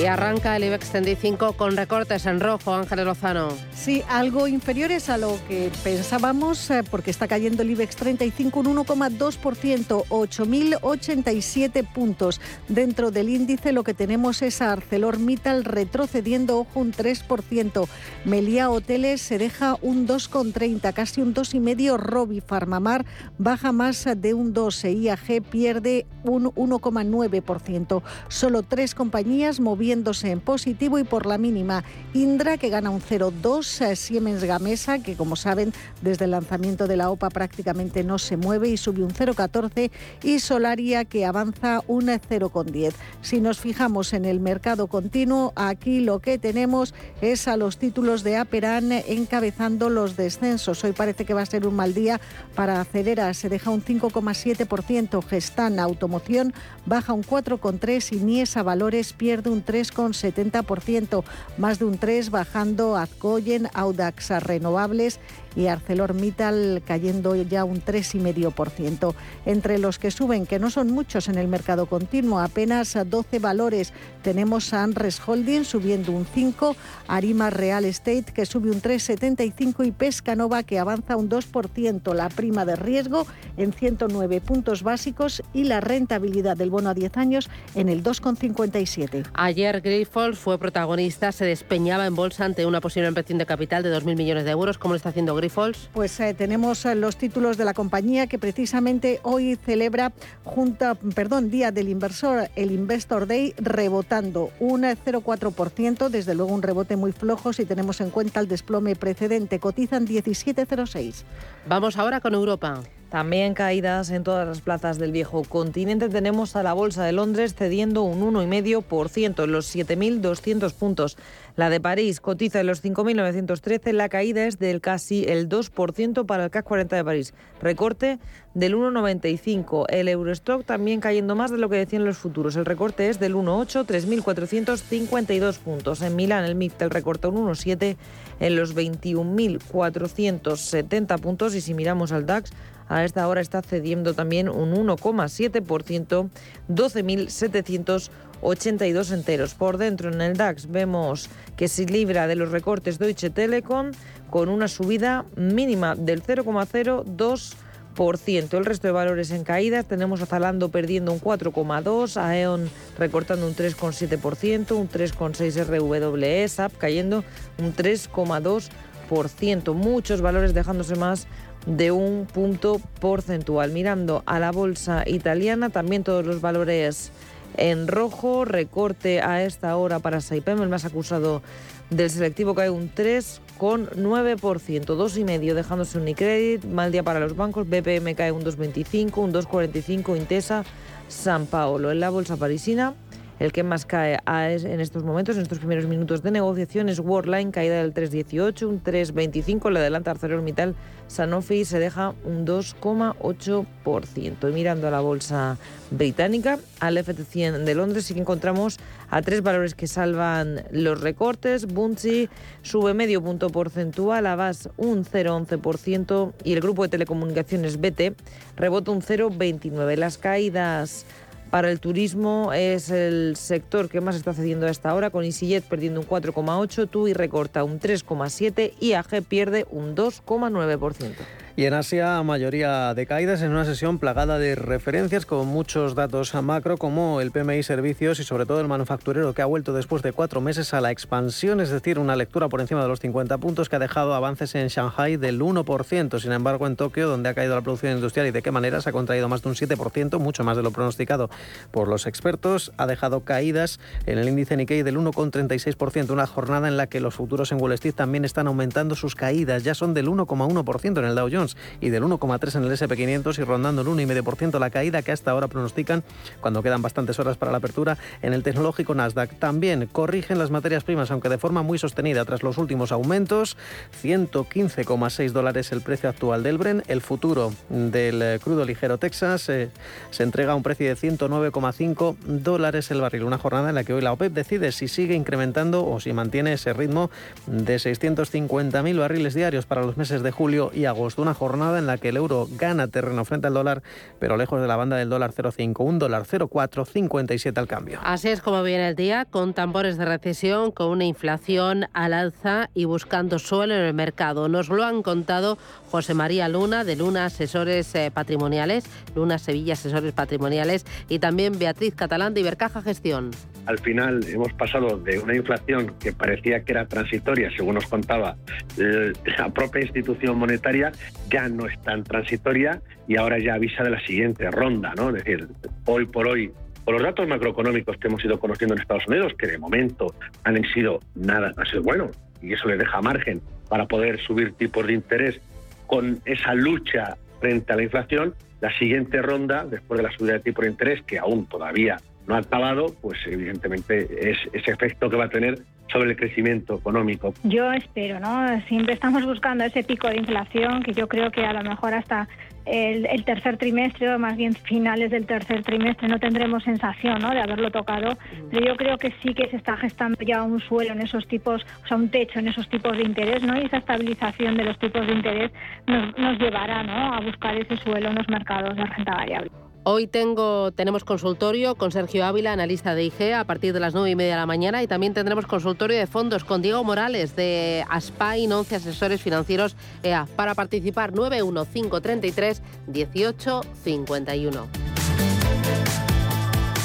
Y arranca el IBEX 35 con recortes en rojo, Ángel Lozano. Sí, algo inferiores a lo que pensábamos, eh, porque está cayendo el IBEX 35 un 1,2%, 8.087 puntos. Dentro del índice lo que tenemos es a ArcelorMittal retrocediendo, ojo, un 3%. Meliá Hoteles se deja un 2,30, casi un 2,5%. Robi Farmamar baja más de un 12%. IAG pierde un 1,9%. Solo tres compañías moviéndose en positivo y por la mínima. Indra que gana un 0,2%. Siemens Gamesa, que como saben, desde el lanzamiento de la OPA prácticamente no se mueve y sube un 0,14, y Solaria, que avanza un 0,10. Si nos fijamos en el mercado continuo, aquí lo que tenemos es a los títulos de Aperan encabezando los descensos. Hoy parece que va a ser un mal día para Acelera, se deja un 5,7%, Gestan Automoción baja un 4,3% y Niesa Valores pierde un 3,70%, más de un 3% bajando Azcoyen Audax Renovables y ArcelorMittal cayendo ya un 3,5%. Entre los que suben, que no son muchos en el mercado continuo, apenas 12 valores. Tenemos a Anres Holding subiendo un 5, Arima Real Estate que sube un 3,75 y Pescanova que avanza un 2%. La prima de riesgo en 109 puntos básicos y la rentabilidad del bono a 10 años en el 2,57. Ayer Grifols fue protagonista, se despeñaba en bolsa ante una posible inversión de capital de 2.000 millones de euros. ¿Cómo lo está haciendo Grifols? Pues eh, tenemos eh, los títulos de la compañía que precisamente hoy celebra junta, perdón, Día del Inversor, el Investor Day, rebotando un 0,4%, desde luego un rebote muy flojo si tenemos en cuenta el desplome precedente. Cotizan 17,06. Vamos ahora con Europa. También caídas en todas las plazas del viejo continente. Tenemos a la Bolsa de Londres cediendo un 1,5% en los 7.200 puntos. La de París cotiza en los 5.913. La caída es del casi el 2% para el CAC 40 de París. Recorte del 1,95. El Eurostock también cayendo más de lo que decían los futuros. El recorte es del 1,8, 3.452 puntos. En Milán el MIFT el recorta un 1,7 en los 21.470 puntos. Y si miramos al DAX, a esta hora está cediendo también un 1,7%, 12.782 enteros. Por dentro en el DAX vemos que se libra de los recortes Deutsche Telekom con una subida mínima del 0,02%. El resto de valores en caídas tenemos a Zalando perdiendo un 4,2%, a E.ON recortando un 3,7%, un 3,6% RWE, SAP cayendo un 3,2%. Muchos valores dejándose más de un punto porcentual. Mirando a la bolsa italiana, también todos los valores en rojo, recorte a esta hora para Saipem, el más acusado del selectivo cae un 3,9%, 2,5% dejándose un Unicredit, mal día para los bancos, BPM cae un 2,25, un 2,45, Intesa, San Paolo. En la bolsa parisina, el que más cae en estos momentos, en estos primeros minutos de negociación, es Worldline, caída del 3,18, un 3,25. Le adelanta ArcelorMittal, Sanofi se deja un 2,8%. Y mirando a la bolsa británica, al FT100 de Londres, sí que encontramos a tres valores que salvan los recortes. Bunzi sube medio punto porcentual, Avas un 0,11% y el grupo de telecomunicaciones BT rebota un 0,29%. Las caídas para el turismo es el sector que más está cediendo a esta hora, con EasyJet perdiendo un 4,8%, TUI recorta un 3,7% y AG pierde un 2,9%. Y en Asia, mayoría de caídas en una sesión plagada de referencias con muchos datos macro como el PMI servicios y sobre todo el manufacturero que ha vuelto después de cuatro meses a la expansión, es decir, una lectura por encima de los 50 puntos que ha dejado avances en Shanghai del 1%. Sin embargo, en Tokio, donde ha caído la producción industrial y de qué manera se ha contraído más de un 7%, mucho más de lo pronosticado por los expertos, ha dejado caídas en el índice Nikkei del 1,36%, una jornada en la que los futuros en Wall Street también están aumentando sus caídas, ya son del 1,1% en el Dow Jones Y del 1,3 en el SP500 y rondando el 1,5% la caída que hasta ahora pronostican cuando quedan bastantes horas para la apertura en el tecnológico Nasdaq. También corrigen las materias primas, aunque de forma muy sostenida tras los últimos aumentos. 115,6 dólares el precio actual del Bren. El futuro del eh, crudo ligero Texas eh, se entrega a un precio de 109,5 dólares el barril. Una jornada en la que hoy la OPEP decide si sigue incrementando o si mantiene ese ritmo de 650.000 barriles diarios para los meses de julio y agosto. Una jornada en la que el euro gana terreno frente al dólar, pero lejos de la banda del dólar 0,5, un dólar 0,457 al cambio. Así es como viene el día, con tambores de recesión, con una inflación al alza y buscando suelo en el mercado. Nos lo han contado José María Luna de Luna Asesores eh, Patrimoniales, Luna Sevilla Asesores Patrimoniales y también Beatriz Catalán de Ibercaja Gestión. Al final hemos pasado de una inflación que parecía que era transitoria, según nos contaba la propia institución monetaria, ya no es tan transitoria y ahora ya avisa de la siguiente ronda, ¿no? Es decir, hoy por hoy por los datos macroeconómicos que hemos ido conociendo en Estados Unidos, que de momento han sido nada, han sido buenos, y eso le deja margen para poder subir tipos de interés con esa lucha frente a la inflación, la siguiente ronda, después de la subida de tipo de interés, que aún todavía no ha acabado, pues evidentemente es ese efecto que va a tener sobre el crecimiento económico. Yo espero, ¿no? Siempre estamos buscando ese pico de inflación que yo creo que a lo mejor hasta el, tercer trimestre o más bien finales del tercer trimestre no tendremos sensación ¿no? de haberlo tocado, pero yo creo que sí que se está gestando ya un suelo en esos tipos, o sea, un techo en esos tipos de interés, ¿no? Y esa estabilización de los tipos de interés nos, llevará, ¿no? A buscar ese suelo en los mercados de renta variable. Hoy tenemos consultorio con Sergio Ávila, analista de IG, a partir de las nueve y media de la mañana y también tendremos consultorio de fondos con Diego Morales de Aspain, 11 asesores financieros EA. Para participar, 91533 1851.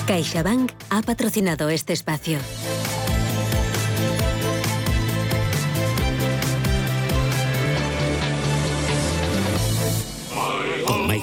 CaixaBank ha patrocinado este espacio.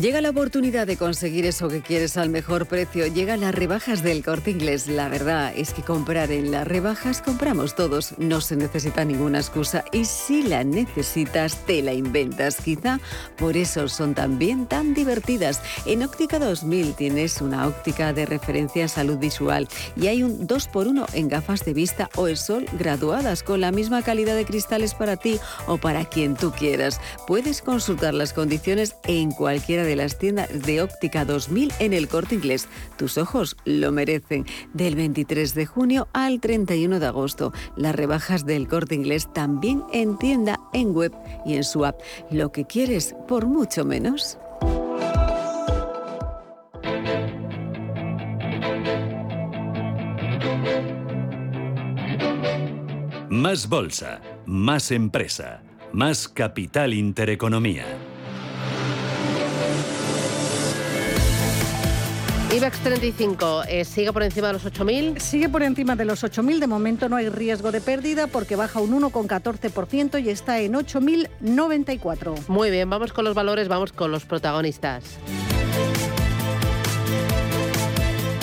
Llega la oportunidad de conseguir eso que quieres al mejor precio. Llega las rebajas del corte inglés. La verdad es que comprar en las rebajas compramos todos. No se necesita ninguna excusa. Y si la necesitas, te la inventas. Quizá por eso son también tan divertidas. En Óptica 2000 tienes una óptica de referencia a salud visual. Y hay un 2x1 en gafas de vista o el sol graduadas con la misma calidad de cristales para ti o para quien tú quieras. Puedes consultar las condiciones en de las tiendas de óptica 2000 en el corte inglés. Tus ojos lo merecen. Del 23 de junio al 31 de agosto. Las rebajas del corte inglés también en tienda, en web y en su app. Lo que quieres por mucho menos. Más bolsa, más empresa, más capital intereconomía. IBEX 35 eh, sigue por encima de los 8.000. Sigue por encima de los 8.000. De momento no hay riesgo de pérdida porque baja un 1,14% y está en 8.094. Muy bien, vamos con los valores, vamos con los protagonistas.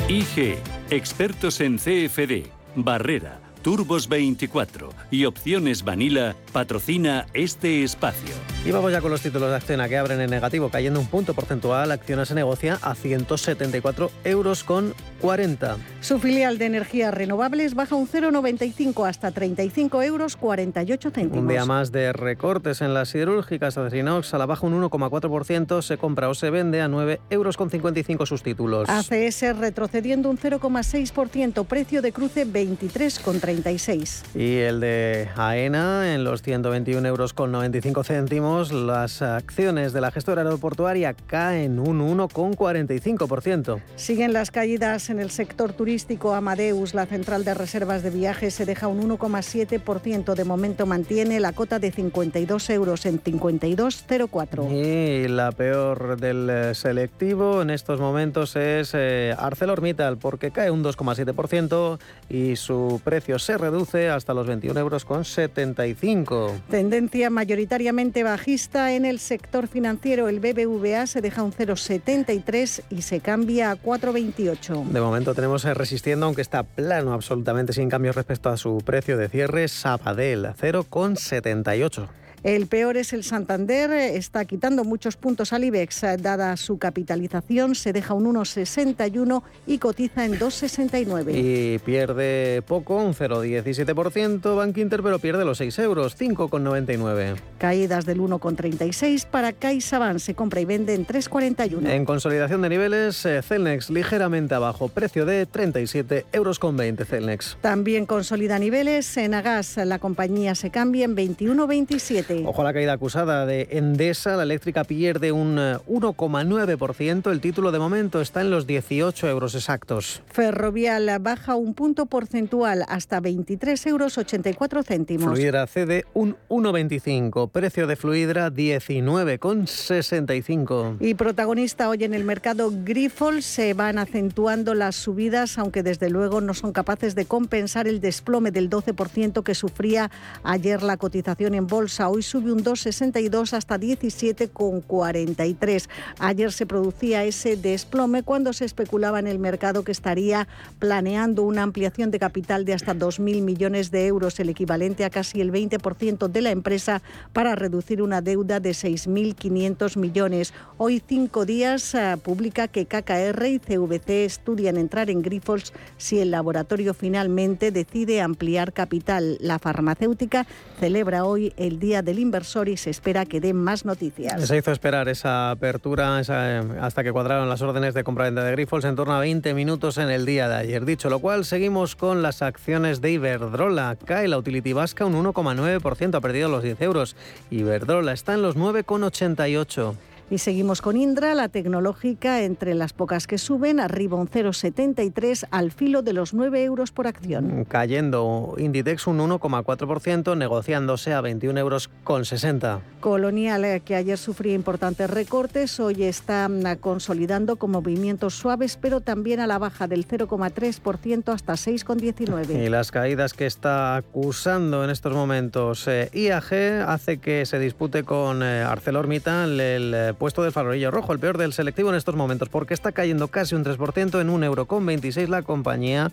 IG, expertos en CFD, Barrera Turbos 24 y Opciones Vanilla patrocina este espacio. Y vamos ya con los títulos de Acciona que abren en negativo, cayendo un punto porcentual. Acciona se negocia a 174 euros con 40. Su filial de energías renovables baja un 0,95 hasta 35 euros 48 céntimos. Un día más de recortes en las siderúrgicas. Acerinox a la baja un 1,4%, se compra o se vende a 9 euros con 55 sus títulos. ACS retrocediendo un 0,6%, precio de cruce 23 con 36. Y el de AENA en los 121 euros con 95 céntimos las acciones de la gestora aeroportuaria caen un 1,45%. Siguen las caídas en el sector turístico. Amadeus, la central de reservas de viajes, se deja un 1,7%. De momento mantiene la cota de 52 euros en 52,04. Y la peor del eh, selectivo en estos momentos es eh, ArcelorMittal, porque cae un 2,7% y su precio se reduce hasta los 21 euros con 75. Tendencia mayoritariamente en el sector financiero. El BBVA se deja un 0,73 y se cambia a 4,28. De momento tenemos eh, resistiendo, aunque está plano absolutamente sin cambios respecto a su precio de cierre, Sabadell 0,78. El peor es el Santander, está quitando muchos puntos al IBEX, dada su capitalización, se deja un 1,61 y cotiza en 2,69. Y pierde poco, un 0,17%, Bank Inter, pero pierde los 6 euros, 5,99. Caídas del 1,36 para CaixaBank, se compra y vende en 3,41. En consolidación de niveles, eh, Celnex ligeramente abajo, precio de 37 euros con 20 Celnex. También consolida niveles, en Agas la compañía se cambia en 21,27. Ojo a la caída acusada de Endesa. La eléctrica pierde un 1,9%. Eh, El título de momento está en los 18 euros exactos. Ferrovial baja un punto porcentual hasta 23 euros 84 céntimos. Fluidra cede un 1,25. Precio de Fluidra 19,65. Y protagonista hoy en el mercado Grifols se van acentuando las subidas, aunque desde luego no son capaces de compensar el desplome del 12% que sufría ayer la cotización en bolsa. Hoy sube un 2,62 hasta 17,43. Ayer se producía ese desplome cuando se especulaba en el mercado que estaría planeando una ampliación de capital de hasta 2.000 millones de euros, el equivalente a casi el 20% de la empresa, para reducir una deuda de 6.500 millones. Hoy, cinco días, uh, publica que KKR y CVC estudian entrar en Grifols si el laboratorio finalmente decide ampliar capital. La farmacéutica celebra hoy el Día del Inversor y se espera que den más noticias. Se hizo esperar esa apertura hasta que cuadraron las órdenes de compra-venta de Grifols en torno a 20 minutos en el día de ayer. Dicho lo cual, seguimos con las acciones de Iberdrola. Cae la utility vasca un 1,9%, ha perdido los 10 euros. Iberdrola está en los 9,88. Y seguimos con Indra, la tecnológica, entre las pocas que suben, arriba un 0,73 al filo de los 9 euros por acción. Cayendo Inditex un 1,4%, negociándose a 21 euros con 60. Colonial, eh, que ayer sufría importantes recortes, hoy está mm, consolidando con movimientos suaves, pero también a la baja del 0,3% hasta 6,19. Y las caídas que está acusando en estos momentos eh, IAG hace que se dispute con eh, ArcelorMittal el eh, puesto del farolillo rojo, el peor del selectivo en estos momentos, porque está cayendo casi un 3% en un euro con 26 la compañía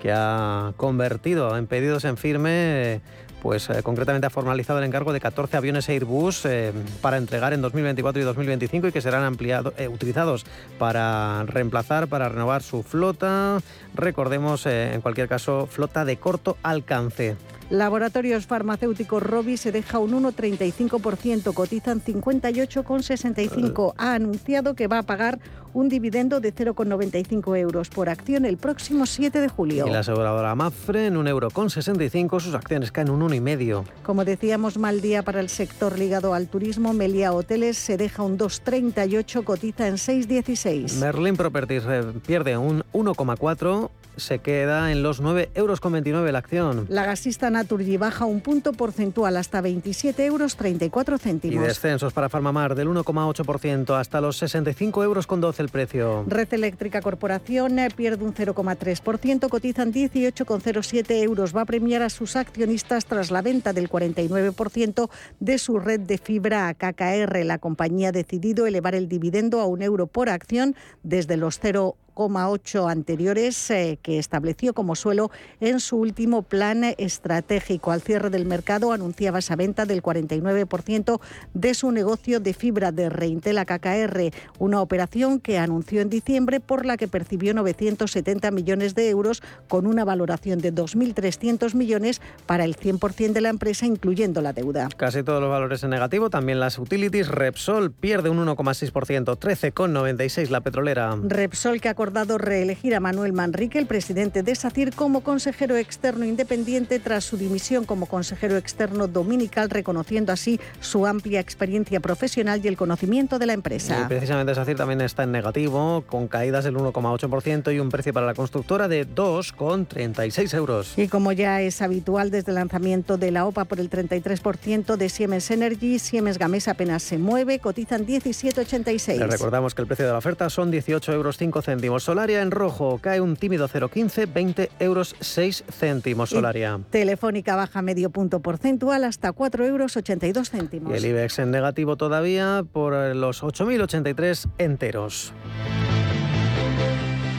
que ha convertido en pedidos en firme. Pues eh, concretamente ha formalizado el encargo de 14 aviones Airbus eh, para entregar en 2024 y 2025 y que serán ampliados, eh, utilizados para reemplazar, para renovar su flota. Recordemos, en cualquier caso, flota de corto alcance. Laboratorios farmacéuticos Robi se deja un 1,35%, cotizan 58,65. Ha anunciado que va a pagar un dividendo de 0,95 euros por acción el próximo 7 de julio. Y la aseguradora Mafre en un euro con 65, sus acciones caen un 1,5. Como decíamos, mal día para el sector ligado al turismo. Melia Hoteles se deja un 2,38, cotiza en 6,16. Merlin Properties eh, pierde un 1,4 se queda en los 9,29 euros la acción. La gasista Naturgy baja un punto porcentual hasta 27 euros 34 céntimos. Y descensos para Farmamar del 1,8% hasta los 65 euros con 12 el precio. Red Eléctrica Corporación eh, pierde un 0,3%, cotizan 18,07 euros. Va a premiar a sus accionistas tras la venta del 49% de su red de fibra a KKR. La compañía ha decidido elevar el dividendo a un euro por acción desde los 0 8 anteriores eh, que estableció como suelo en su último plan estratégico. Al cierre del mercado anunciaba esa venta del 49% de su negocio de fibra de Reintel a KKR, una operación que anunció en diciembre por la que percibió 970 millones de euros con una valoración de 2.300 millones para el 100% de la empresa, incluyendo la deuda. Casi todos los valores en negativo, también las utilities. Repsol pierde un 1,6%, 13,96 la petrolera. Repsol que ha acordado reelegir a Manuel Manrique, el presidente de SACIR, como consejero externo independiente tras su dimisión como consejero externo dominical, reconociendo así su amplia experiencia profesional y el conocimiento de la empresa. Y precisamente SACIR también está en negativo, con caídas del 1,8% y un precio para la constructora de 2,36 euros. Y como ya es habitual desde el lanzamiento de la OPA por el 33% de Siemens Energy, Siemens Gamesa apenas se mueve, cotizan 17,86. Le recordamos que el precio de la oferta son 18 euros 5 céntimos. Solaria en rojo cae un tímido 0,15, 20 euros 6 céntimos Solaria. Telefónica baja medio punto porcentual hasta 4 euros 82 céntimos. Y el IBEX en negativo todavía por los 8.083 enteros.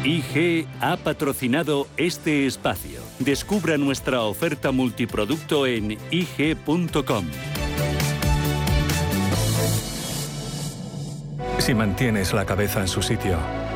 IG ha patrocinado este espacio. Descubra nuestra oferta multiproducto en ig.com. Si mantienes la cabeza en su sitio,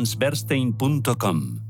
allianceberstein.com.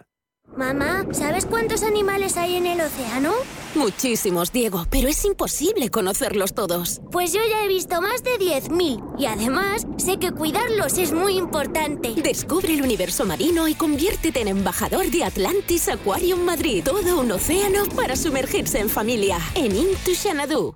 Mamá, ¿sabes cuántos animales hay en el océano? Muchísimos, Diego, pero es imposible conocerlos todos. Pues yo ya he visto más de 10.000 y además sé que cuidarlos es muy importante. Descubre el universo marino y conviértete en embajador de Atlantis Aquarium Madrid. Todo un océano para sumergirse en familia. En Into Xanadu.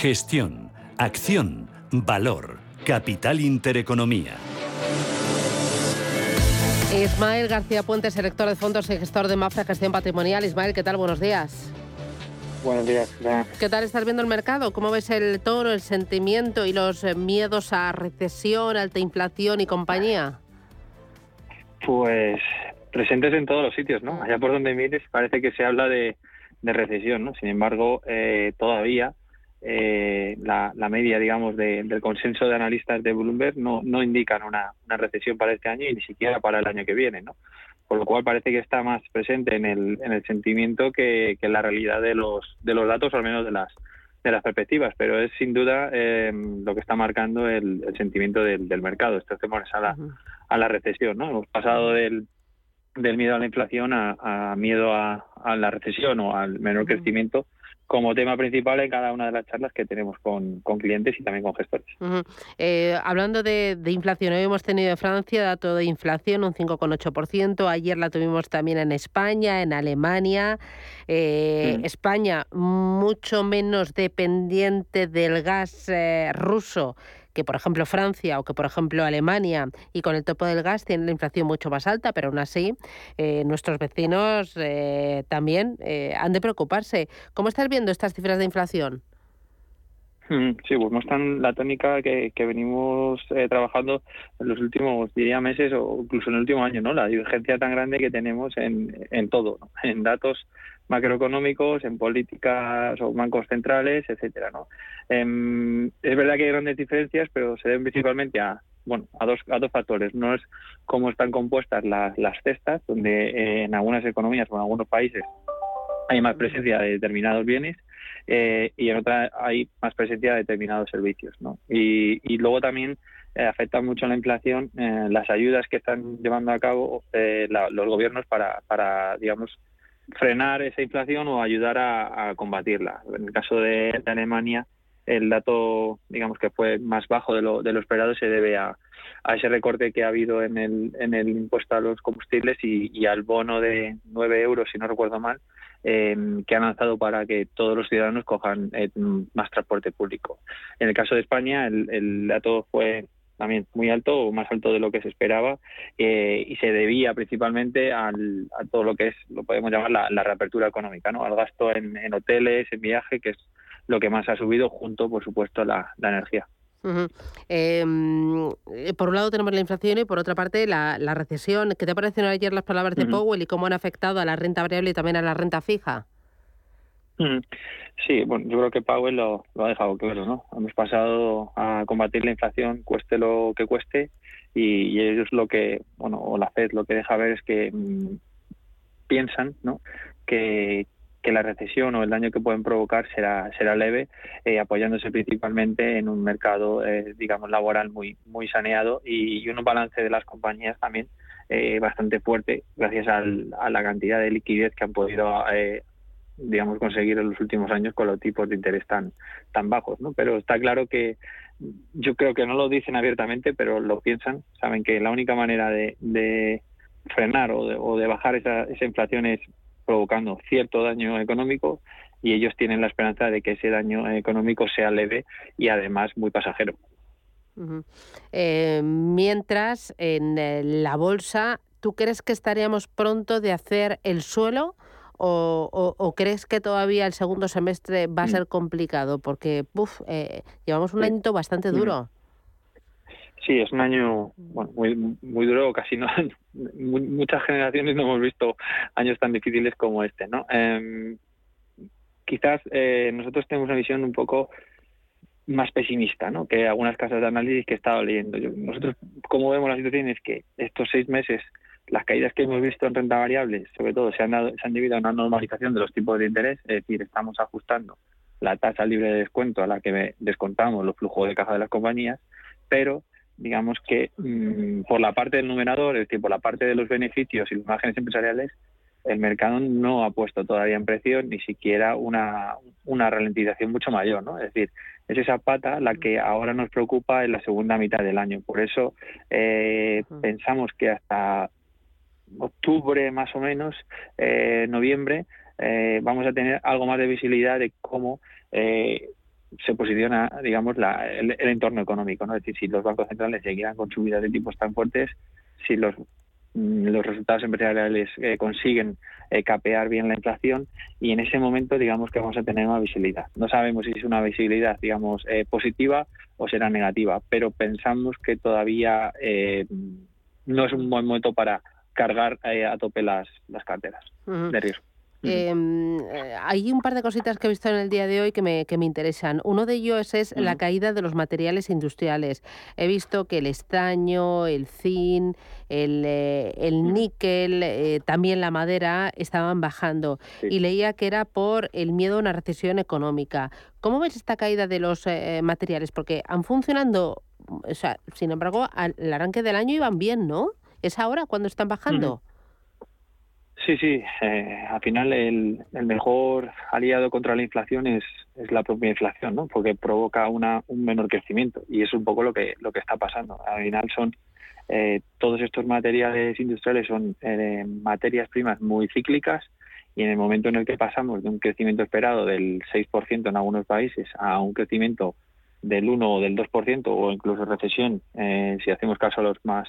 Gestión, acción, valor, capital intereconomía. Ismael García Puente, director de fondos y gestor de Mafra Gestión Patrimonial. Ismael, ¿qué tal? Buenos días. Buenos días. ¿Qué tal estás viendo el mercado? ¿Cómo ves el tono, el sentimiento y los eh, miedos a recesión, alta inflación y compañía? Pues presentes en todos los sitios, ¿no? Allá por donde mires parece que se habla de, recesión, ¿no? Sin embargo, eh, todavía eh, la, media, digamos, del consenso de analistas de Bloomberg no, no indican una, recesión para este año y ni siquiera para el año que viene, ¿no? Por lo cual parece que está más presente en el, en el sentimiento que, en la realidad de los, de los datos, o al menos de las, de las perspectivas, pero es sin duda eh, lo que está marcando el, sentimiento del, mercado, estos temores a la, a la recesión, ¿no? Hemos pasado del, del miedo a la inflación a, miedo a, a, la recesión o al menor crecimiento como tema principal en cada una de las charlas que tenemos con, clientes y también con gestores. Eh, hablando de, inflación, hoy hemos tenido en Francia dato de inflación un 5,8%, ayer la tuvimos también en España, en Alemania. Eh, España mucho menos dependiente del gas eh, ruso que por ejemplo Francia o que por ejemplo Alemania y con el topo del gas tienen la inflación mucho más alta, pero aún así eh, nuestros vecinos eh, también eh, han de preocuparse. ¿Cómo estás viendo estas cifras de inflación? Mm, sí, pues muestran la tónica que, venimos trabajando en los últimos, diría, meses o incluso en el último año, ¿no? La divergencia tan grande que tenemos en, en todo, en datos macroeconómicos, en políticas o bancos centrales, etcétera. ¿no? Em, es verdad que hay grandes diferencias, pero se deben principalmente a bueno a dos a dos factores. No es cómo están compuestas las, las cestas, donde eh, en algunas economías o en algunos países hay más presencia de determinados bienes eh, y en otras hay más presencia de determinados servicios. ¿no? Y, y luego también eh, afecta mucho la inflación las ayudas que están llevando a cabo los gobiernos para, para digamos, frenar esa inflación o ayudar a, combatirla. En el caso de, Alemania, el dato, digamos que fue más bajo de lo, de lo esperado, se debe a, ese recorte que ha habido en el, en el impuesto a los combustibles y, al bono de 9 euros, si no recuerdo mal, em, que han lanzado para que todos los ciudadanos cojan eh, más transporte público. En el caso de España, el dato fue también muy alto o más alto de lo que se esperaba eh, y se debía principalmente al, a todo lo que es, lo podemos llamar la, reapertura económica, ¿no? al gasto en, hoteles, en viaje, que es lo que más ha subido junto, por supuesto, la, la energía. Em, eh, por un lado tenemos la inflación y por otra parte la, la recesión. ¿Qué te parecieron ayer las palabras de Powell y cómo han afectado a la renta variable y también a la renta fija? Sí, bueno, yo creo que Powell lo, ha dejado claro, ¿no? Hemos pasado a combatir la inflación, cueste lo que cueste, y, ellos lo que, bueno, o la Fed lo que deja ver es que mm, piensan, ¿no? Que, que la recesión o el daño que pueden provocar será será leve, eh, apoyándose principalmente en un mercado, eh, digamos, laboral muy muy saneado y, un balance de las compañías también eh, bastante fuerte, gracias al, a la cantidad de liquidez que han podido eh, digamos, conseguir en los últimos años con los tipos de interés tan, tan bajos, ¿no? Pero está claro que yo creo que no lo dicen abiertamente, pero lo piensan, saben que la única manera de, de frenar o de, o de bajar esa, esa inflación es provocando cierto daño económico y ellos tienen la esperanza de que ese daño económico sea leve y además muy pasajero. Eh, mientras en eh, la bolsa, ¿tú crees que estaríamos pronto de hacer el suelo? O, crees que todavía el segundo semestre va a mm. ser complicado? Porque uf, eh, llevamos un año bastante duro. Sí, es un año muy, muy duro, casi no. muchas generaciones no hemos visto años tan difíciles como este, ¿no? Em, quizás eh, nosotros tenemos una visión un poco más pesimista ¿no? que algunas casas de análisis que he estado leyendo. nosotros, como vemos la situación, es que estos seis meses las caídas que hemos visto en renta variable, sobre todo, se han, dado, se han debido a una normalización de los tipos de interés, es decir, estamos ajustando la tasa libre de descuento a la que descontamos los flujos de caja de las compañías, pero digamos que mm, por la parte del numerador, es decir, por la parte de los beneficios y los márgenes empresariales, el mercado no ha puesto todavía en precio ni siquiera una, una ralentización mucho mayor, ¿no? Es decir, es esa pata la que ahora nos preocupa en la segunda mitad del año. Por eso eh, pensamos que hasta octubre más o menos, eh, noviembre, eh, vamos a tener algo más de visibilidad de cómo eh, se posiciona, digamos, el, entorno económico, ¿no? Es decir, si los bancos centrales seguirán con subidas de tipos tan fuertes, si los mm, los resultados empresariales consiguen capear bien la inflación y en ese momento digamos que vamos a tener una visibilidad. No sabemos si es una visibilidad digamos positiva o será negativa, pero pensamos que todavía no es un buen momento para cargar eh, a tope las, las carteras de riesgo. Em, eh, hay un par de cositas que he visto en el día de hoy que me, que me interesan. Uno de ellos es la caída de los materiales industriales. He visto que el estaño, el zinc, el, eh, el níquel, también la madera estaban bajando. Y leía que era por el miedo a una recesión económica. ¿Cómo ves esta caída de los materiales? Porque han funcionando, o sea, sin embargo, al arranque del año iban bien, ¿no? ¿Es ahora cuando están bajando? Sí, sí. Eh, al final el, mejor aliado contra la inflación es, es, la propia inflación, ¿no? Porque provoca una, un menor crecimiento y es un poco lo que lo que está pasando. Al final son eh, todos estos materiales industriales son eh, materias primas muy cíclicas y en el momento en el que pasamos de un crecimiento esperado del 6% en algunos países a un crecimiento del 1 o del 2% o incluso recesión, eh, si hacemos caso a los más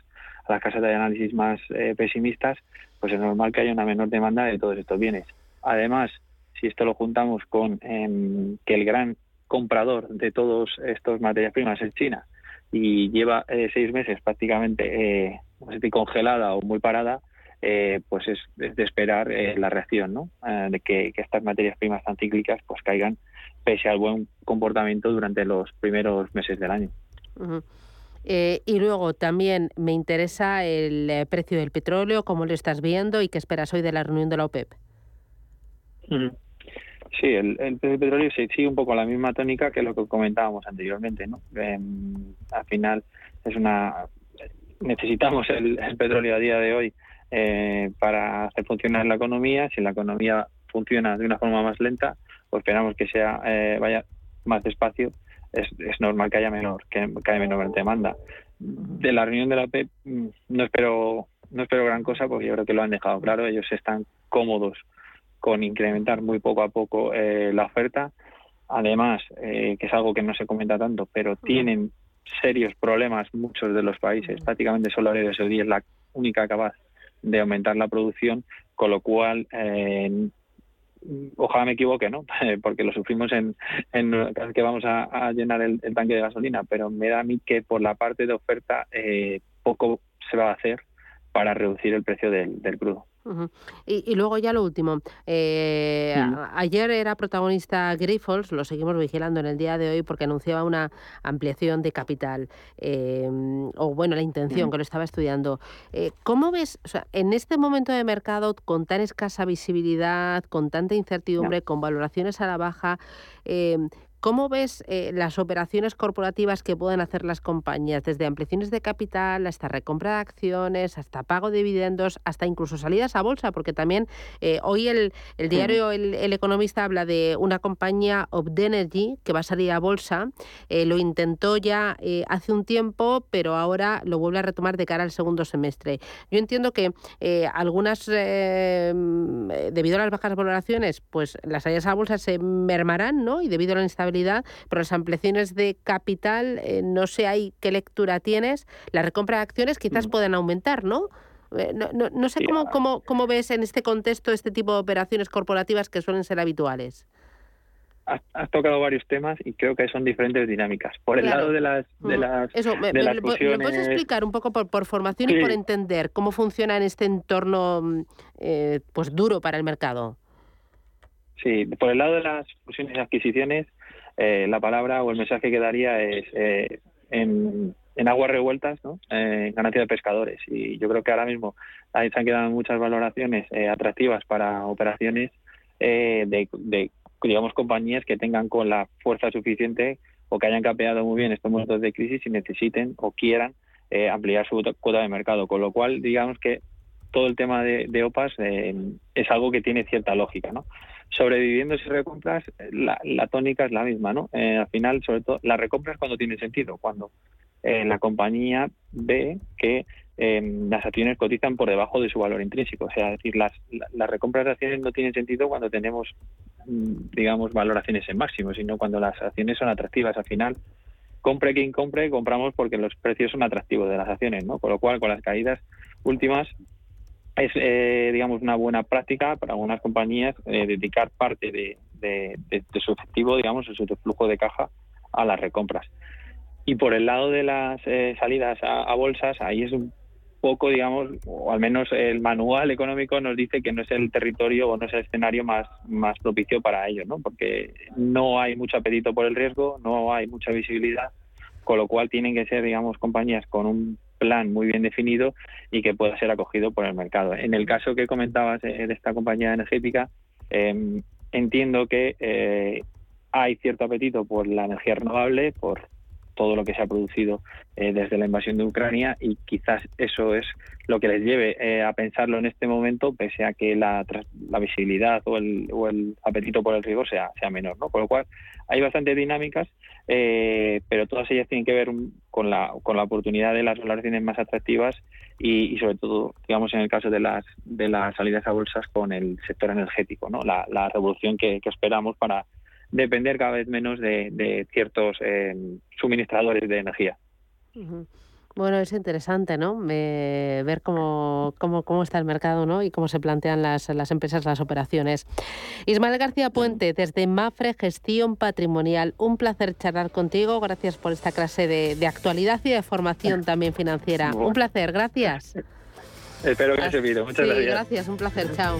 las casas de análisis más pesimistas, pues es normal que haya una menor demanda de todos estos bienes. Además, si esto lo juntamos con em, que el gran comprador de todos estos materias primas es China y lleva eh, seis meses prácticamente eh, congelada o muy parada, eh, pues es, de esperar eh, la reacción, ¿no? de que, estas materias primas tan cíclicas pues caigan pese al buen comportamiento durante los primeros meses del año. Y luego también me interesa el precio del petróleo, cómo lo estás viendo y qué esperas hoy de la reunión de la OPEP. Sí, el, precio del petróleo se sigue un poco la misma tónica que lo que comentábamos anteriormente, ¿no? Em, al final es una necesitamos el, petróleo a día de hoy eh, para hacer funcionar la economía. Si la economía funciona de una forma más lenta, o esperamos que sea eh, vaya más despacio, es, es normal que haya menor que, haya menor demanda. De la reunión de la PEP mm, no espero no espero gran cosa porque yo creo que lo han dejado claro. Ellos están cómodos con incrementar muy poco a poco eh, la oferta. Además, eh, que es algo que no se comenta tanto, pero tienen serios problemas muchos de los países. Prácticamente solo Arabia Saudí es la única capaz de aumentar la producción, con lo cual eh, ojalá me equivoque, ¿no? Porque lo sufrimos en, en que vamos a, llenar el, tanque de gasolina, pero me da a mí que por la parte de oferta poco se va a hacer para reducir el precio del crudo y, luego ya lo último. Eh, ayer era protagonista Grifols, lo seguimos vigilando en el día de hoy porque anunciaba una ampliación de capital, em, o bueno, la intención que lo estaba estudiando. Eh, ¿Cómo ves, o sea, en este momento de mercado con tan escasa visibilidad, con tanta incertidumbre, con valoraciones a la baja, ¿Cómo ves eh, las operaciones corporativas que pueden hacer las compañías, desde ampliaciones de capital hasta recompra de acciones, hasta pago de dividendos, hasta incluso salidas a bolsa? Porque también eh, hoy el, diario el, Economista habla de una compañía Opdenergy que va a salir a bolsa. Eh, lo intentó ya hace un tiempo, pero ahora lo vuelve a retomar de cara al segundo semestre. Yo entiendo que algunas, debido a las bajas valoraciones, pues las salidas a bolsa se mermarán, ¿no? Y debido a la instabilidad pero las ampliaciones de capital, eh, no sé ahí qué lectura tienes, la recompra de acciones quizás mm. pueden aumentar, ¿no? Eh, no, no, no, sé cómo, cómo, cómo ves en este contexto este tipo de operaciones corporativas que suelen ser habituales has, tocado varios temas y creo que son diferentes dinámicas. Por el lado de las de mm. las, Eso, me, puedes explicar un poco por, por formación y por entender cómo funciona en este entorno mm, eh, pues duro para el mercado? Sí, por el lado de las fusiones y adquisiciones, eh, la palabra o el mensaje que daría es eh, en, aguas revueltas, ¿no? Eh, ganancia de pescadores. Y yo creo que ahora mismo ahí se han quedado muchas valoraciones atractivas para operaciones de, digamos, compañías que tengan con la fuerza suficiente o que hayan capeado muy bien estos momentos de crisis y necesiten o quieran ampliar su cuota de mercado. Con lo cual, digamos que todo el tema de, de OPAS es algo que tiene cierta lógica, ¿no? Sobre viviendas y recompras, la, tónica es la misma, ¿no? Eh, al final, sobre todo, las recompras cuando tiene sentido, cuando eh, la compañía ve que em, las acciones cotizan por debajo de su valor intrínseco. O sea, decir, las, las recompras de acciones no tienen sentido cuando tenemos, mm, digamos, valoraciones en máximo, sino cuando las acciones son atractivas. Al final, compre quien compre, compramos porque los precios son atractivos de las acciones, ¿no? Con lo cual, con las caídas últimas, es, eh, digamos, una buena práctica para algunas compañías eh, dedicar parte de, su efectivo, digamos, su flujo de caja a las recompras. Y por el lado de las eh, salidas a, bolsas, ahí es un poco, digamos, o al menos el manual económico nos dice que no es el territorio o no es el escenario más, más propicio para ello, ¿no? Porque no hay mucho apetito por el riesgo, no hay mucha visibilidad, con lo cual tienen que ser, digamos, compañías con un plan muy bien definido y que pueda ser acogido por el mercado. En el caso que comentabas de esta compañía energética, em, entiendo que eh, hay cierto apetito por la energía renovable, por todo lo que se ha producido eh, desde la invasión de Ucrania y quizás eso es lo que les lleve eh, a pensarlo en este momento, pese a que la, la visibilidad o el, o el, apetito por el rigor sea, sea menor. ¿no? Con lo cual, hay bastantes dinámicas, eh, pero todas ellas tienen que ver con la, con la oportunidad de las valoraciones más atractivas y, sobre todo, digamos, en el caso de las, de las salidas a bolsas con el sector energético, ¿no? la revolución que, esperamos para depender cada vez menos de, ciertos eh, suministradores de energía. Bueno, es interesante, ¿no? ver cómo, cómo, cómo, está el mercado, ¿no? Y cómo se plantean las, las empresas, las operaciones. Ismael García Puente, desde Mafre Gestión Patrimonial. Un placer charlar contigo. Gracias por esta clase de, actualidad y de formación también financiera. Un placer, gracias. Espero que haya servido. Muchas sí, gracias. Gracias, un placer. Chao.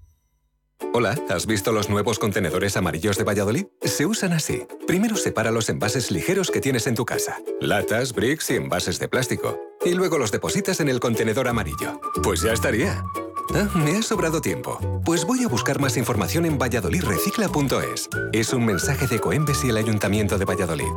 Hola, ¿has visto los nuevos contenedores amarillos de Valladolid? Se usan así. Primero separa los envases ligeros que tienes en tu casa. Latas, bricks y envases de plástico. Y luego los depositas en el contenedor amarillo. Pues ya estaría. Ah, me ha sobrado tiempo. Pues voy a buscar más información en valladolidrecicla.es. Es un mensaje de Coembes y el Ayuntamiento de Valladolid.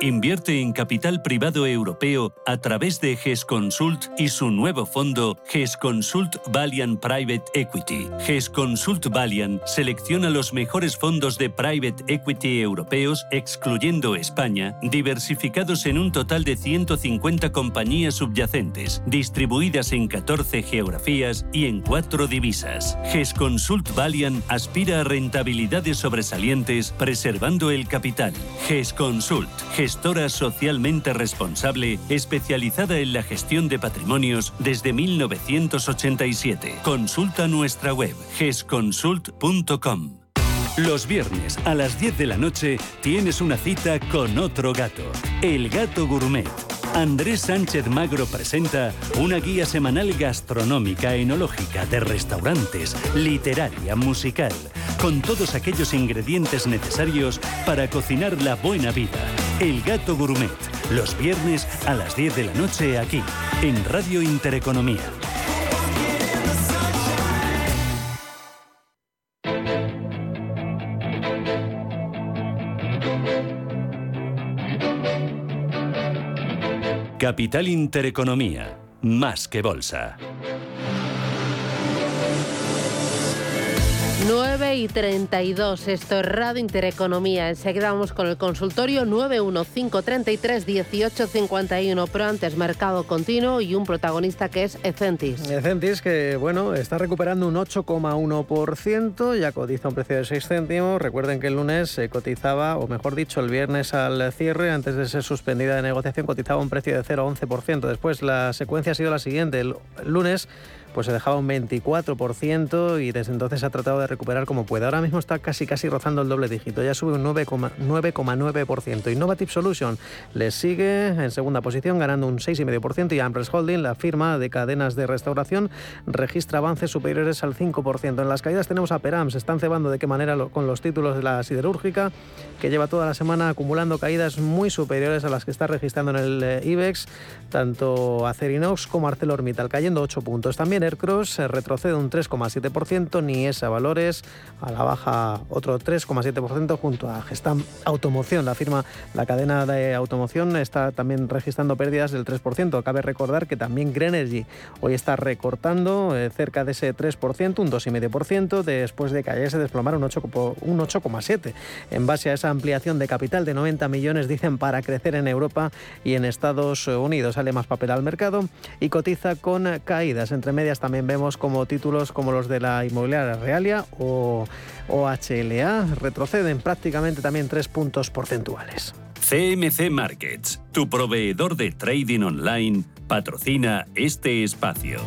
Invierte en capital privado europeo a través de GES Consult y su nuevo fondo GES Consult Valiant Private Equity. GES Consult Valiant selecciona los mejores fondos de private equity europeos, excluyendo España, diversificados en un total de 150 compañías subyacentes, distribuidas en 14 geografías y en 4 divisas. GES Consult Valiant aspira a rentabilidades sobresalientes preservando el capital. GES Consult gestora socialmente responsable especializada en la gestión de patrimonios desde 1987. Consulta nuestra web gesconsult.com. Los viernes a las 10 de la noche tienes una cita con otro gato, el gato gourmet Andrés Sánchez Magro presenta una guía semanal gastronómica, enológica, de restaurantes, literaria, musical, con todos aquellos ingredientes necesarios para cocinar la buena vida. El Gato Gourmet, los viernes a las 10 de la noche aquí, en Radio Intereconomía. Capital Intereconomía, más que bolsa. 9 y 32, esto es Intereconomía. Enseguida vamos con el consultorio 915331851, pero antes mercado continuo y un protagonista que es Ecentis. Ecentis que, bueno, está recuperando un 8,1%, ya cotiza un precio de 6 céntimos. Recuerden que el lunes se cotizaba, o mejor dicho, el viernes al cierre, antes de ser suspendida de negociación, cotizaba un precio de 0,11%. Después la secuencia ha sido la siguiente. El lunes pues se dejaba un 24% y desde entonces ha tratado de recuperar como puede. Ahora mismo está casi casi rozando el doble dígito, ya sube un 9,9%. Innovative Solution le sigue en segunda posición ganando un 6,5% y Ampress Holding, la firma de cadenas de restauración, registra avances superiores al 5%. En las caídas tenemos a Peram, se están cebando de qué manera con los títulos de la siderúrgica, que lleva toda la semana acumulando caídas muy superiores a las que está registrando en el eh, IBEX, tanto Acerinox como ArcelorMittal, cayendo 8 puntos. También Standard Cross retrocede un 3,7%, ni esa Valores a la baja otro 3,7% junto a Gestam Automoción. La firma, la cadena de automoción está también registrando pérdidas del 3%. Cabe recordar que también Grenergy hoy está recortando eh, cerca de ese 3%, un 2,5%, después de que ayer se desplomara un 8,7%. En base a esa ampliación de capital de 90 millones, dicen, para crecer en Europa y en Estados Unidos. Sale más papel al mercado y cotiza con caídas. Entre medias también vemos como títulos como los de la inmobiliaria Realia o HLA retroceden prácticamente también tres puntos porcentuales. CMC Markets, tu proveedor de trading online, patrocina este espacio.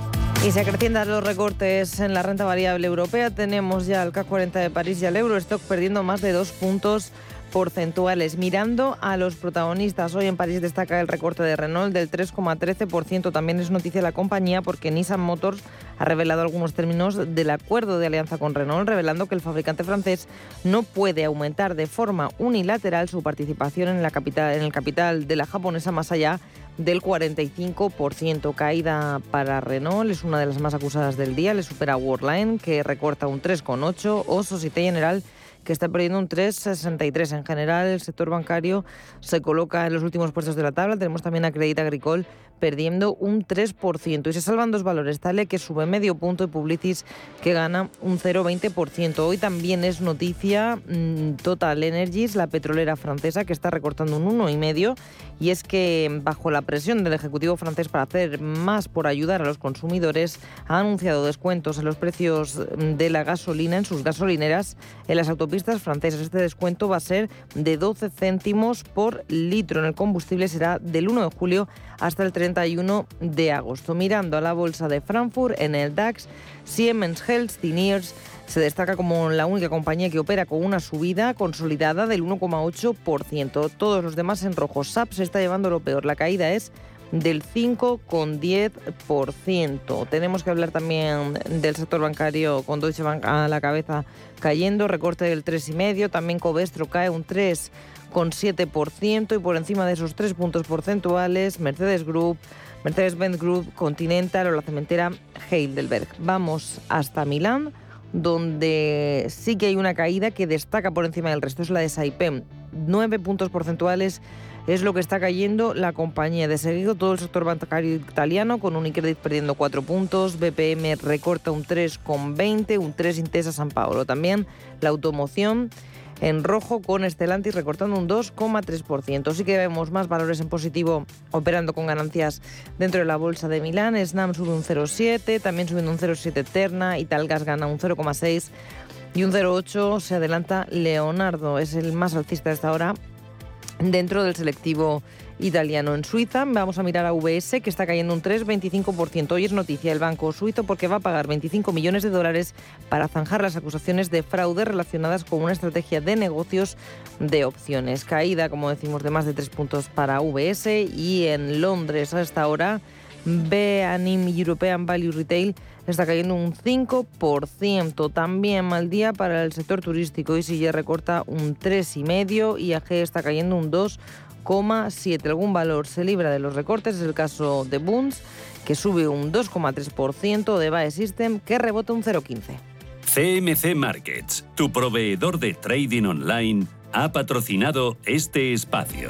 Y se acrecientan los recortes en la renta variable europea. Tenemos ya el CAC 40 de París y el Eurostock perdiendo más de dos puntos porcentuales. Mirando a los protagonistas, hoy en París destaca el recorte de Renault del 3,13%. También es noticia la compañía porque Nissan Motors ha revelado algunos términos del acuerdo de alianza con Renault, revelando que el fabricante francés no puede aumentar de forma unilateral su participación en, la capital, en el capital de la japonesa más allá del 45%. Caída para Renault, es una de las más acusadas del día, le supera Worldline, que recorta un 3,8%, o Societe General que está perdiendo un 3,63. En general, el sector bancario se coloca en los últimos puestos de la tabla. Tenemos también a Crédit Agricole perdiendo un 3%. Y se salvan dos valores, Tale que sube medio punto y Publicis que gana un 0,20%. Hoy también es noticia mm, Total Energies, la petrolera francesa, que está recortando un 1,5%. Y es que bajo la presión del Ejecutivo francés para hacer más por ayudar a los consumidores, ha anunciado descuentos en los precios de la gasolina en sus gasolineras en las autopistas francesas. Este descuento va a ser de 12 céntimos por litro. En el combustible será del 1 de julio hasta el 31 de agosto. Mirando a la bolsa de Frankfurt, en el DAX, Siemens Healthineers se destaca como la única compañía que opera con una subida consolidada del 1,8%. Todos los demás en rojo. SAP se está llevando lo peor. La caída es del 5,10%. Tenemos que hablar también del sector bancario con Deutsche Bank a la cabeza cayendo, recorte del 3,5%, también Covestro cae un 3 con 7% y por encima de esos tres puntos porcentuales Mercedes Group, Mercedes-Benz Group, Continental o la cementera Heidelberg. Vamos hasta Milán, donde sí que hay una caída que destaca por encima del resto, es la de Saipem. Nueve puntos porcentuales es lo que está cayendo la compañía. De seguido todo el sector bancario italiano con Unicredit perdiendo cuatro puntos, BPM recorta un 3,20, un 3 Intesa San Paolo. También la automoción en rojo con Stellantis recortando un 2,3%. Sí que vemos más valores en positivo operando con ganancias dentro de la bolsa de Milán. Snam sube un 0,7, también subiendo un 0,7 Terna, Italgas gana un 0,6 y un 0,8 se adelanta Leonardo, es el más alcista de esta hora dentro del selectivo italiano. En Suiza vamos a mirar a VS que está cayendo un 3,25%. Hoy es noticia el banco suizo porque va a pagar 25 millones de dólares para zanjar las acusaciones de fraude relacionadas con una estrategia de negocios de opciones. Caída, como decimos, de más de 3 puntos para VS y en Londres a esta hora B-Anim European Value Retail está cayendo un 5%. También mal día para el sector turístico. ya recorta un 3,5% y AG está cayendo un 2%. 2,7. Algún valor se libra de los recortes, es el caso de Bunds, que sube un 2,3%, de Bae System, que rebota un 0,15. CMC Markets, tu proveedor de trading online, ha patrocinado este espacio.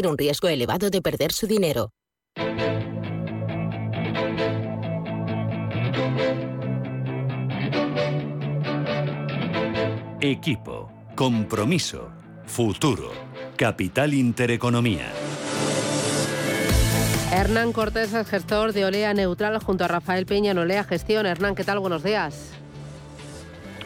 un riesgo elevado de perder su dinero. Equipo, compromiso, Futuro. Capital Intereconomía. Hernán Cortés es gestor de Olea Neutral junto a Rafael Peña en Olea Gestión. Hernán, ¿qué tal? Buenos días.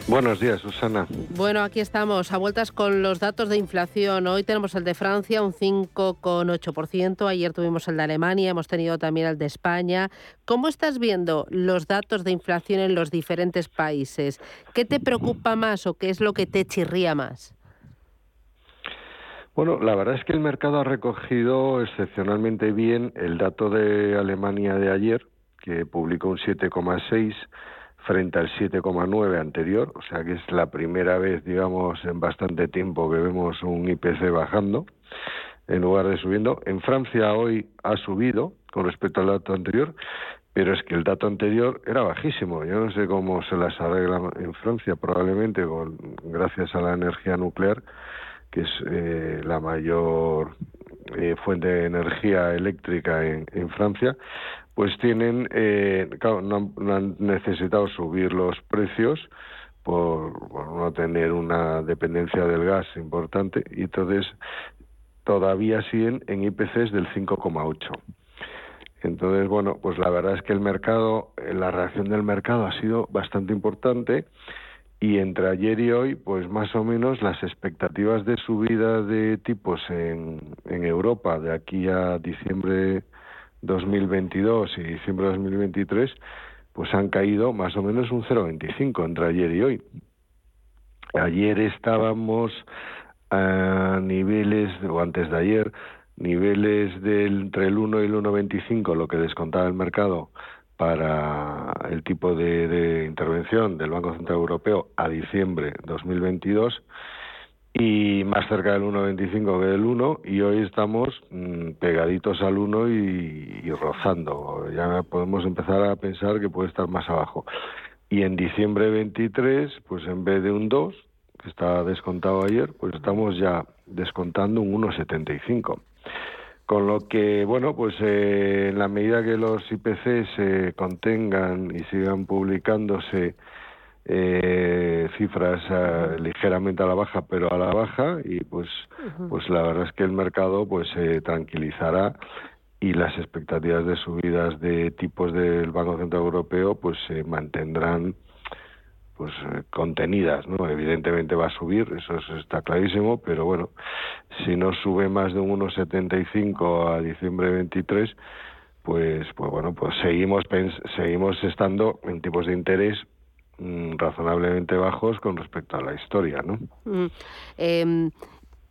Buenos días, Susana. Bueno, aquí estamos, a vueltas con los datos de inflación. Hoy tenemos el de Francia, un 5,8%. Ayer tuvimos el de Alemania, hemos tenido también el de España. ¿Cómo estás viendo los datos de inflación en los diferentes países? ¿Qué te preocupa más o qué es lo que te chirría más? Bueno, la verdad es que el mercado ha recogido excepcionalmente bien el dato de Alemania de ayer, que publicó un 7,6 frente al 7,9 anterior, o sea que es la primera vez, digamos, en bastante tiempo que vemos un IPC bajando en lugar de subiendo. En Francia hoy ha subido con respecto al dato anterior, pero es que el dato anterior era bajísimo. Yo no sé cómo se las arreglan en Francia, probablemente con gracias a la energía nuclear, que es eh, la mayor eh, fuente de energía eléctrica en, en Francia, pues tienen, eh, claro, no, han necesitado subir los precios por, no tener una dependencia del gas importante y entonces todavía siguen en IPCs del 5,8. Entonces, bueno, pues la verdad es que el mercado, la reacción del mercado ha sido bastante importante y entre ayer y hoy, pues más o menos las expectativas de subida de tipos en, en Europa de aquí a diciembre 2022 y diciembre de 2023, pues han caído más o menos un 0,25 entre ayer y hoy. Ayer estábamos a niveles, o antes de ayer, niveles del, entre el 1 y el 1,25, lo que descontaba el mercado para el tipo de, de intervención del Banco Central Europeo a diciembre 2022 y más cerca del 1,25 que del 1 y hoy estamos mm, pegaditos al 1 y, rozando. Ya podemos empezar a pensar que puede estar más abajo. Y en diciembre 23, pues en vez de un 2, que estaba descontado ayer, pues estamos ya descontando un 1,75. Con lo que, bueno, pues eh, en la medida que los IPC se contengan y sigan publicándose eh, cifras eh, ligeramente a la baja, pero a la baja y pues pues la verdad es que el mercado pues se tranquilizará y las expectativas de subidas de tipos del Banco Central Europeo pues se mantendrán pues eh, contenidas, ¿no? Evidentemente va a subir, eso está clarísimo, pero bueno, si no sube más de un 1,75 a diciembre 23, pues pues bueno, pues seguimos seguimos estando en tipos de interés Mm, razonablemente bajos con respecto a la historia, ¿no? Mm, em,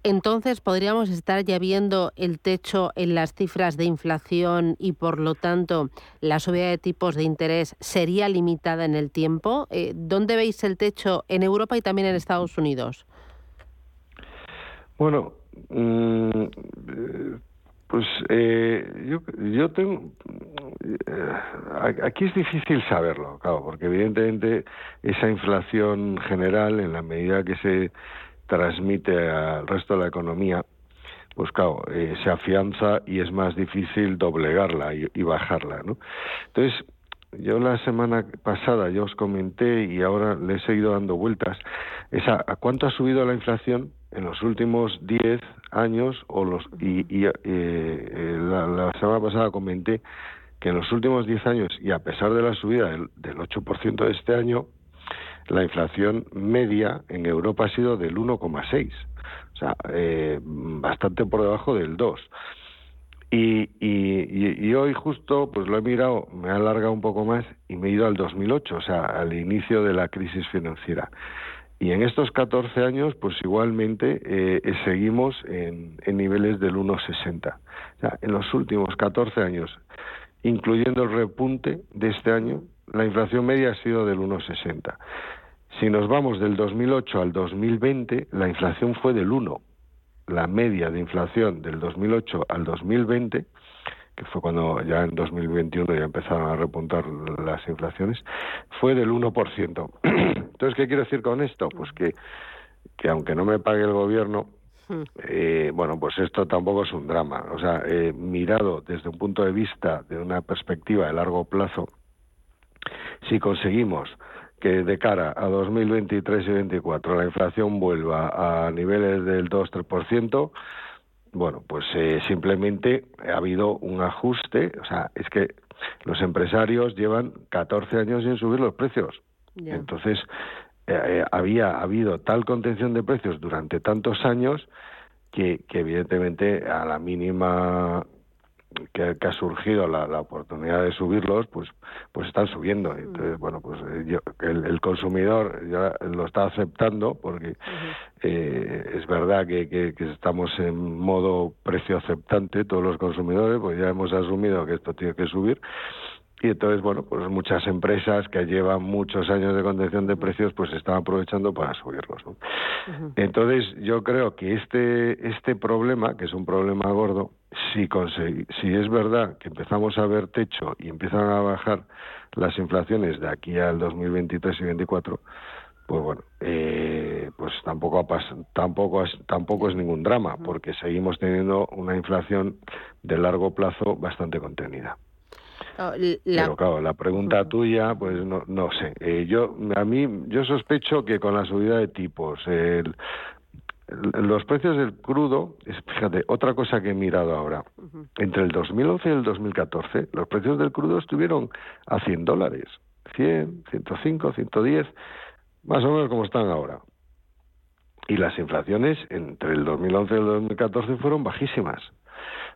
entonces, ¿podríamos estar ya viendo el techo en las cifras de inflación y, por lo tanto, la subida de tipos de interés sería limitada en el tiempo? Eh, ¿Dónde veis el techo en Europa y también en Estados Unidos? Bueno, mm, pues eh, yo, yo tengo... Eh, aquí es difícil saberlo, claro, porque evidentemente esa inflación general, en la medida que se transmite al resto de la economía, pues claro, eh, se afianza y es más difícil doblegarla y, bajarla, ¿no? Entonces, yo la semana pasada yo os comenté y ahora le he seguido dando vueltas, esa, ¿a cuánto ha subido la inflación en los últimos 10 años o los y, y eh, la, semana pasada comenté que en los últimos 10 años y a pesar de la subida del, del 8% de este año la inflación media en Europa ha sido del 1,6 o sea eh, bastante por debajo del 2 y, y, y, hoy justo pues lo he mirado, me ha alargado un poco más y me he ido al 2008, o sea, al inicio de la crisis financiera. Y en estos 14 años, pues igualmente eh, seguimos en, niveles del 1,60. O sea, en los últimos 14 años, incluyendo el repunte de este año, la inflación media ha sido del 1,60. Si nos vamos del 2008 al 2020, la inflación fue del 1. La media de inflación del 2008 al 2020 que fue cuando ya en 2021 ya empezaron a repuntar las inflaciones, fue del 1%. Entonces, ¿qué quiero decir con esto? Pues que, que aunque no me pague el gobierno, hmm. eh, bueno, pues esto tampoco es un drama. O sea, eh, mirado desde un punto de vista de una perspectiva de largo plazo, si conseguimos que de cara a 2023 y 2024 la inflación vuelva a niveles del 2-3%, bueno, pues eh, simplemente ha habido un ajuste, o sea, es que los empresarios llevan 14 años sin subir los precios. Entonces, eh, eh, había habido tal contención de precios durante tantos años que, que evidentemente a la mínima que, ha surgido la, oportunidad de subirlos, pues pues están subiendo. Mm. Entonces, bueno, pues eh, el, consumidor ya lo está aceptando porque eh, es verdad que, que, estamos en modo precio aceptante todos los consumidores, pues ya hemos asumido que esto tiene que subir y entonces, bueno, pues muchas empresas que llevan muchos años de contención de precios, pues están aprovechando para subirlos. Entonces, yo creo que este, este problema, que es un problema gordo, si, si es verdad que empezamos a ver techo y empiezan a bajar las inflaciones de aquí al 2023 y 2024, pues bueno, eh, pues tampoco tampoco es, tampoco es ningún drama, porque seguimos teniendo una inflación de largo plazo bastante contenida. Oh, Pero claro, la pregunta tuya, pues no, no sé. Eh, yo a mí yo sospecho que con la subida de tipos, el, los precios del crudo, fíjate, otra cosa que he mirado ahora, entre el 2011 y el 2014, los precios del crudo estuvieron a 100 dólares, 100, 105, 110, más o menos como están ahora. Y las inflaciones entre el 2011 y el 2014 fueron bajísimas.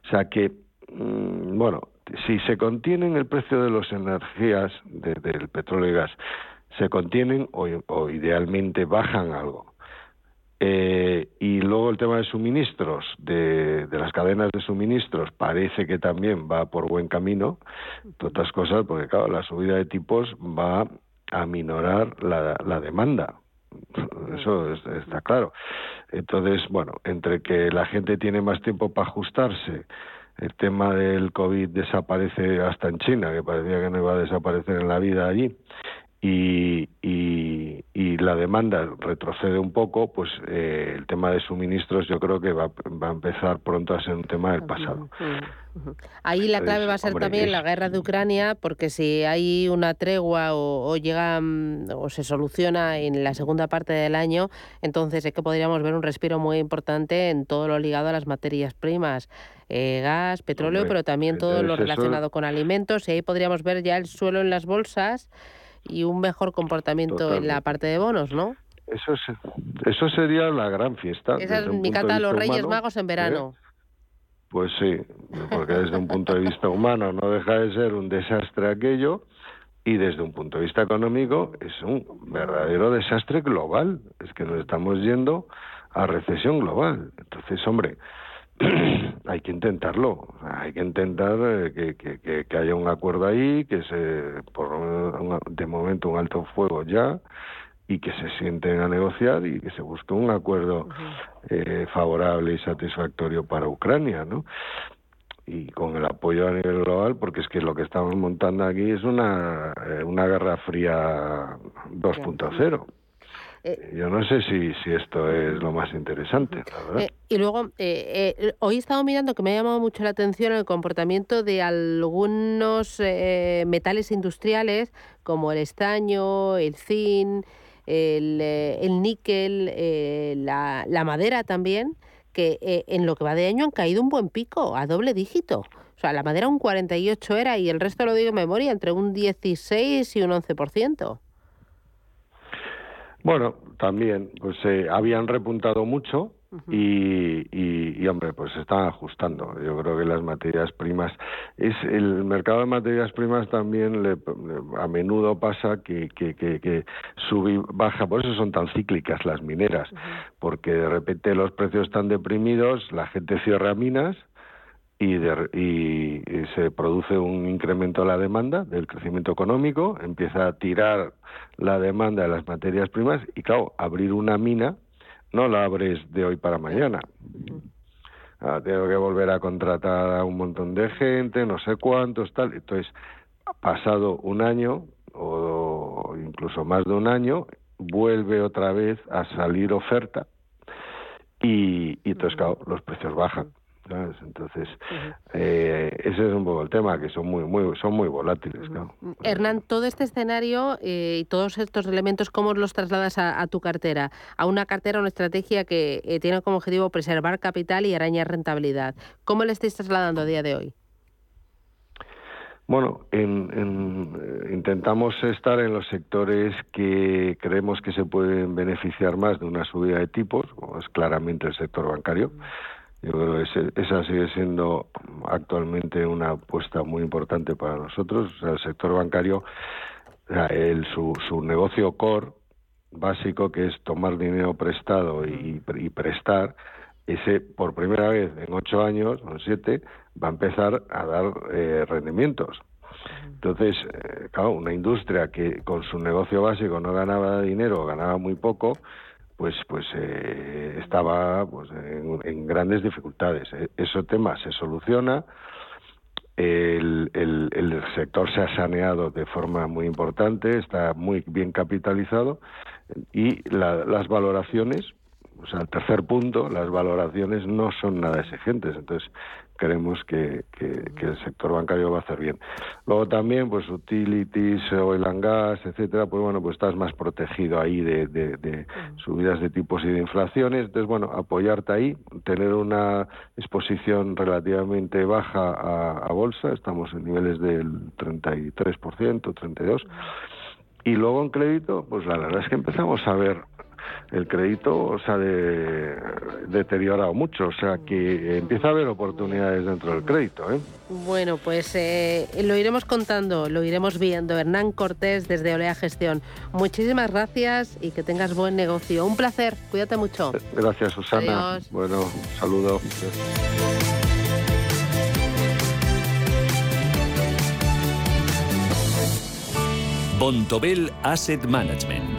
O sea que, mm, bueno, si se contienen el precio de las energías, del petróleo y gas, se contienen o idealmente bajan algo eh, y luego el tema de suministros, de, las cadenas de suministros, parece que también va por buen camino, otras cosas, porque claro, la subida de tipos va a minorar la, la demanda. Eso está claro. Entonces, bueno, entre que la gente tiene más tiempo para ajustarse, el tema del COVID desaparece hasta en China, que parecía que no iba a desaparecer en la vida allí, y, y, y, la demanda retrocede un poco, pues eh, el tema de suministros yo creo que va, va, a empezar pronto a ser un tema del pasado. Ahí la clave va a ser también la guerra de Ucrania, porque si hay una tregua o, llega mm, o se soluciona en la segunda parte del año, entonces es que podríamos ver un respiro muy importante en todo lo ligado a las materias primas. Eh, gas, petróleo, pero también todo lo relacionado con alimentos. Y ahí podríamos ver ya el suelo en las bolsas y un mejor comportamiento en la parte de bonos, ¿no? Eso, eso sería la gran fiesta. Esa es mi carta a los Reyes Magos en verano. ¿eh? Pues sí, porque desde un punto de vista humano no deja de ser un desastre aquello y desde un punto de vista económico es un verdadero desastre global. Es que nos estamos yendo a recesión global. Entonces, hombre, hay que intentarlo, hay que intentar eh, que, que, haya un acuerdo ahí, que se, por de momento un alto fuego ya, y que se sienten a negociar y que se busque un acuerdo eh, favorable y satisfactorio para Ucrania, ¿no? Y con el apoyo a nivel global, porque es que lo que estamos montando aquí es una, eh, una guerra fría 2.0. Eh, Yo no sé si, si esto es lo más interesante, eh, y luego, eh, hoy he estado mirando que me ha llamado mucho la atención el comportamiento de algunos metales industriales, como el estaño, el zinc, el, el níquel, la, la madera también, que en lo que va de año han caído un buen pico, a doble dígito. O sea, la madera un 48 era y el resto lo digo en memoria, entre un 16 y un 11%. Bueno, también, pues eh, habían repuntado mucho y, y, hombre, pues se están ajustando. Yo creo que las materias primas, es el mercado de materias primas también le, a menudo pasa que, que, que, que sube baja, por eso son tan cíclicas las mineras, porque de repente los precios están deprimidos, la gente cierra minas y, y, se produce un incremento de la demanda del crecimiento económico, empieza a tirar la demanda de las materias primas y claro, abrir una mina no la abres de hoy para mañana. Ah, tengo que volver a contratar a un montón de gente, no sé cuántos, tal. Entonces, pasado un año o incluso más de un año, vuelve otra vez a salir oferta y, y entonces, claro, los precios bajan Entonces, eh, ese es un poco el tema, que son muy, muy, son muy volátiles. Hernán, todo este escenario eh, y todos estos elementos, ¿cómo los trasladas a, tu cartera? A una cartera, una estrategia que eh, tiene como objetivo preservar capital y arañar rentabilidad. ¿Cómo le estáis trasladando a día de hoy? Bueno, intentamos estar en los sectores que creemos que se pueden beneficiar más de una subida de tipos, como es claramente el sector bancario. Yo creo que esa sigue siendo actualmente una apuesta muy importante para nosotros. O sea, el sector bancario, el, su, su negocio core básico, que es tomar dinero prestado y, prestar, ese por primera vez en ocho años o en siete va a empezar a dar eh, rendimientos. Entonces, eh, claro, una industria que con su negocio básico no ganaba dinero, ganaba muy poco, pues pues eh, estaba pues, en, grandes dificultades. E, ese tema se soluciona, el, el, sector se ha saneado de forma muy importante, está muy bien capitalizado y las valoraciones, o sea, el tercer punto, las valoraciones no son nada exigentes. Entonces, creemos que, el sector bancario va a hacer bien. Luego también, pues utilities, oil and gas, etcétera, pues bueno, pues estás más protegido ahí de, subidas de tipos y de inflaciones. Entonces, bueno, apoyarte ahí, tener una exposición relativamente baja a, bolsa, estamos en niveles del 33%, 32%. Y luego en crédito, pues la verdad es que empezamos a ver el crédito se ha deteriorado mucho, o sea que empieza a haber oportunidades dentro del crédito. ¿eh? Bueno, pues eh, lo iremos contando, lo iremos viendo. Hernán Cortés desde Olea Gestión. Muchísimas gracias y que tengas buen negocio. Un placer, cuídate mucho. Gracias, Susana. Bueno, un saludo. Bontobel Asset Management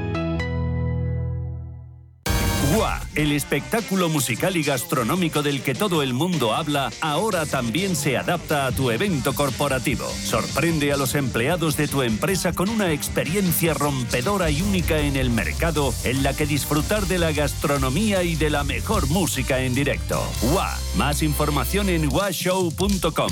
El espectáculo musical y gastronómico del que todo el mundo habla ahora también se adapta a tu evento corporativo. Sorprende a los empleados de tu empresa con una experiencia rompedora y única en el mercado en la que disfrutar de la gastronomía y de la mejor música en directo. Más información en washow.com.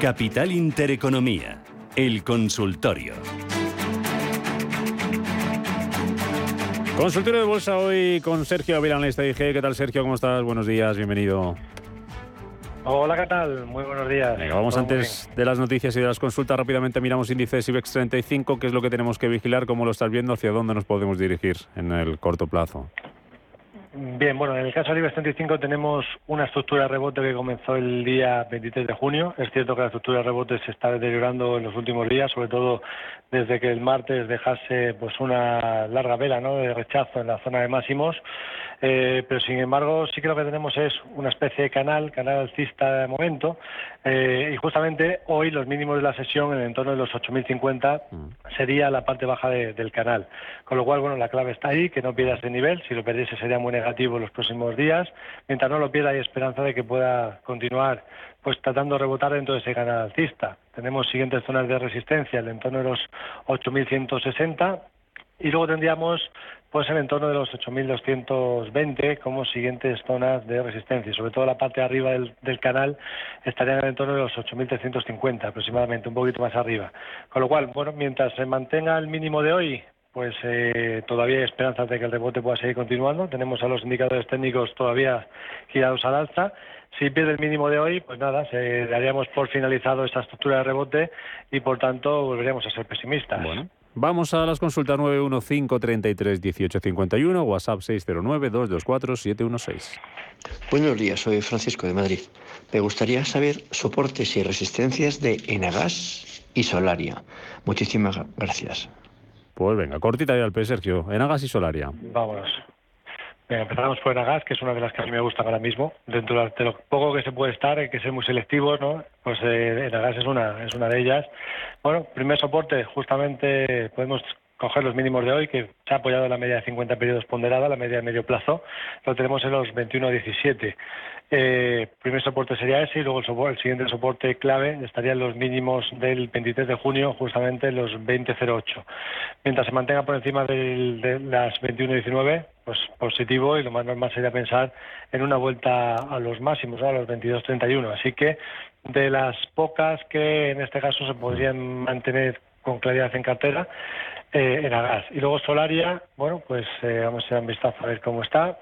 Capital Intereconomía, el consultorio. Consultorio de bolsa hoy con Sergio Aviranista IG. ¿Qué tal, Sergio? ¿Cómo estás? Buenos días, bienvenido. Hola, ¿qué tal? Muy buenos días. vamos antes de las noticias y de las consultas. Rápidamente miramos índices IBEX 35. ¿Qué es lo que tenemos que vigilar? ¿Cómo lo estás viendo? ¿Hacia dónde nos podemos dirigir en el corto plazo? Bien, bueno, en el caso del IBEX 35 tenemos una estructura de rebote que comenzó el día 23 de junio. Es cierto que la estructura de rebote se está deteriorando en los últimos días, sobre todo desde que el martes dejase pues una larga vela ¿no? de rechazo en la zona de máximos. Eh, pero sin embargo sí que lo que tenemos es una especie de canal, canal alcista de momento, eh, y justamente hoy los mínimos de la sesión en el entorno de los 8.050 mm. sería la parte baja del canal. Con lo cual, bueno, la clave está ahí, que no pierda ese nivel, si lo perdiese sería muy negativo en los próximos días. Mientras no lo pierda hay esperanza de que pueda continuar pues tratando de rebotar dentro de ese canal alcista. tenemos siguientes zonas de resistencia, el entorno de los 8.160 y luego tendríamos pues en entorno de los 8.220 como siguientes zonas de resistencia. Sobre todo la parte de arriba del, canal estaría en el entorno de los 8.350 aproximadamente, un poquito más arriba. Con lo cual, bueno, mientras se mantenga el mínimo de hoy, pues eh, todavía hay esperanzas de que el rebote pueda seguir continuando. Tenemos a los indicadores técnicos todavía girados al alza. Si pierde el mínimo de hoy, pues nada, se daríamos por finalizado esta estructura de rebote y por tanto volveríamos a ser pesimistas. Vamos a las consultas 915331851, WhatsApp 609224716. Buenos días, soy Francisco de Madrid. Me gustaría saber soportes y resistencias de Enagas y Solaria. Muchísimas gracias. Pues venga, cortita y al P, Sergio. Enagas y Solaria. Vámonos. Empezamos por Enagas, que es una de las que a mí me gustan ahora mismo. Dentro de lo poco que se puede estar, hay que ser muy selectivos, ¿no? Pues eh, Enagas es una, es una de ellas. Bueno, primer soporte, justamente podemos coger los mínimos de hoy, que se ha apoyado la media de 50 periodos ponderada, la media de medio plazo, lo tenemos en los 21.17. Eh, primer soporte sería ese y luego el, el, siguiente soporte clave estaría en los mínimos del 23 de junio, justamente en los 20.08. Mientras se mantenga por encima de las 21.19, pues positivo y lo más normal sería pensar en una vuelta a los máximos, a los 22.31. Así que de las pocas que en este caso se podrían mantener con claridad en cartera, eh, en gas. Y luego Solaria, bueno, pues eh, vamos a dar un vistazo a ver cómo está.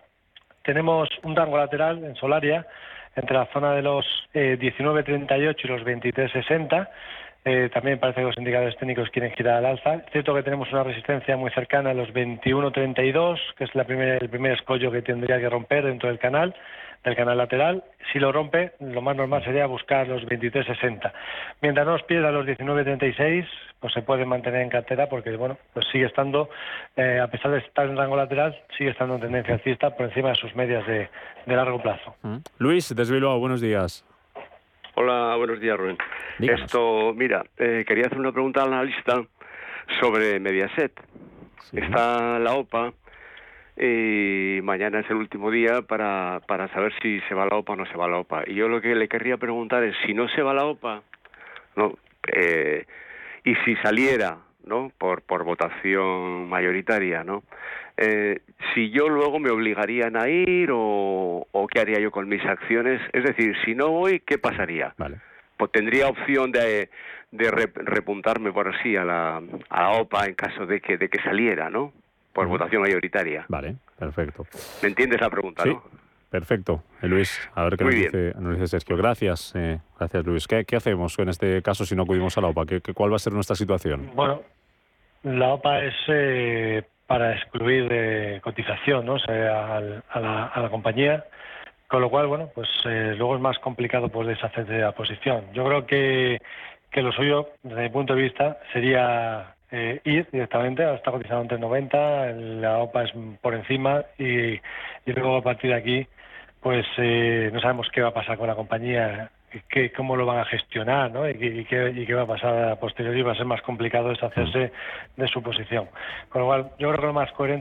Tenemos un rango lateral en Solaria entre la zona de los eh, 19.38 y los 23.60. Eh, también parece que los indicadores técnicos quieren girar al alza. Cierto que tenemos una resistencia muy cercana a los 21.32, que es la primer, el primer escollo que tendría que romper dentro del canal del canal lateral. Si lo rompe, lo más normal sería buscar los 23.60. Mientras no nos pierda los 19.36, pues se puede mantener en cartera porque, bueno, pues sigue estando, eh, a pesar de estar en rango lateral, sigue estando en tendencia alcista por encima de sus medias de, largo plazo. Mm. Luis, desde buenos días. Hola, buenos días, Rubén. Esto, mira, eh, quería hacer una pregunta al analista sobre Mediaset. Está la OPA y mañana es el último día para, para saber si se va la OPA o no se va la OPA. Y yo lo que le querría preguntar es, si no se va la OPA, no, eh, y si saliera, ¿no? Por, por votación mayoritaria, ¿no? Eh, si yo luego me obligarían a ir o, o, qué haría yo con mis acciones. Es decir, si no voy, ¿qué pasaría? Vale. Pues tendría opción de, de repuntarme por así a la, a la OPA en caso de que, de que saliera, ¿no? por votación mayoritaria. Vale, perfecto. ¿Me entiendes la pregunta, sí. Perfecto, eh, Luis. A ver qué nos dice, nos dice, Sergio. Gracias, eh, gracias Luis. ¿Qué, ¿Qué, hacemos en este caso si no acudimos a la OPA? ¿Qué, cuál va a ser nuestra situación? Bueno, la OPA es eh, para excluir de cotización ¿no? o sea, a, la, a, la, compañía, con lo cual, bueno, pues luego es más complicado pues, deshacerse de la posición. Yo creo que, que lo suyo, desde mi punto de vista, sería eh, ir directamente, ahora está cotizando entre 90, la OPA es por encima y, y luego a partir de aquí pues eh, no sabemos qué va a pasar con la compañía, qué, cómo lo van a gestionar ¿no? y, qué, y, qué, va a pasar a posteriori, va a ser más complicado deshacerse de su posición. Con lo cual yo creo que lo más coherente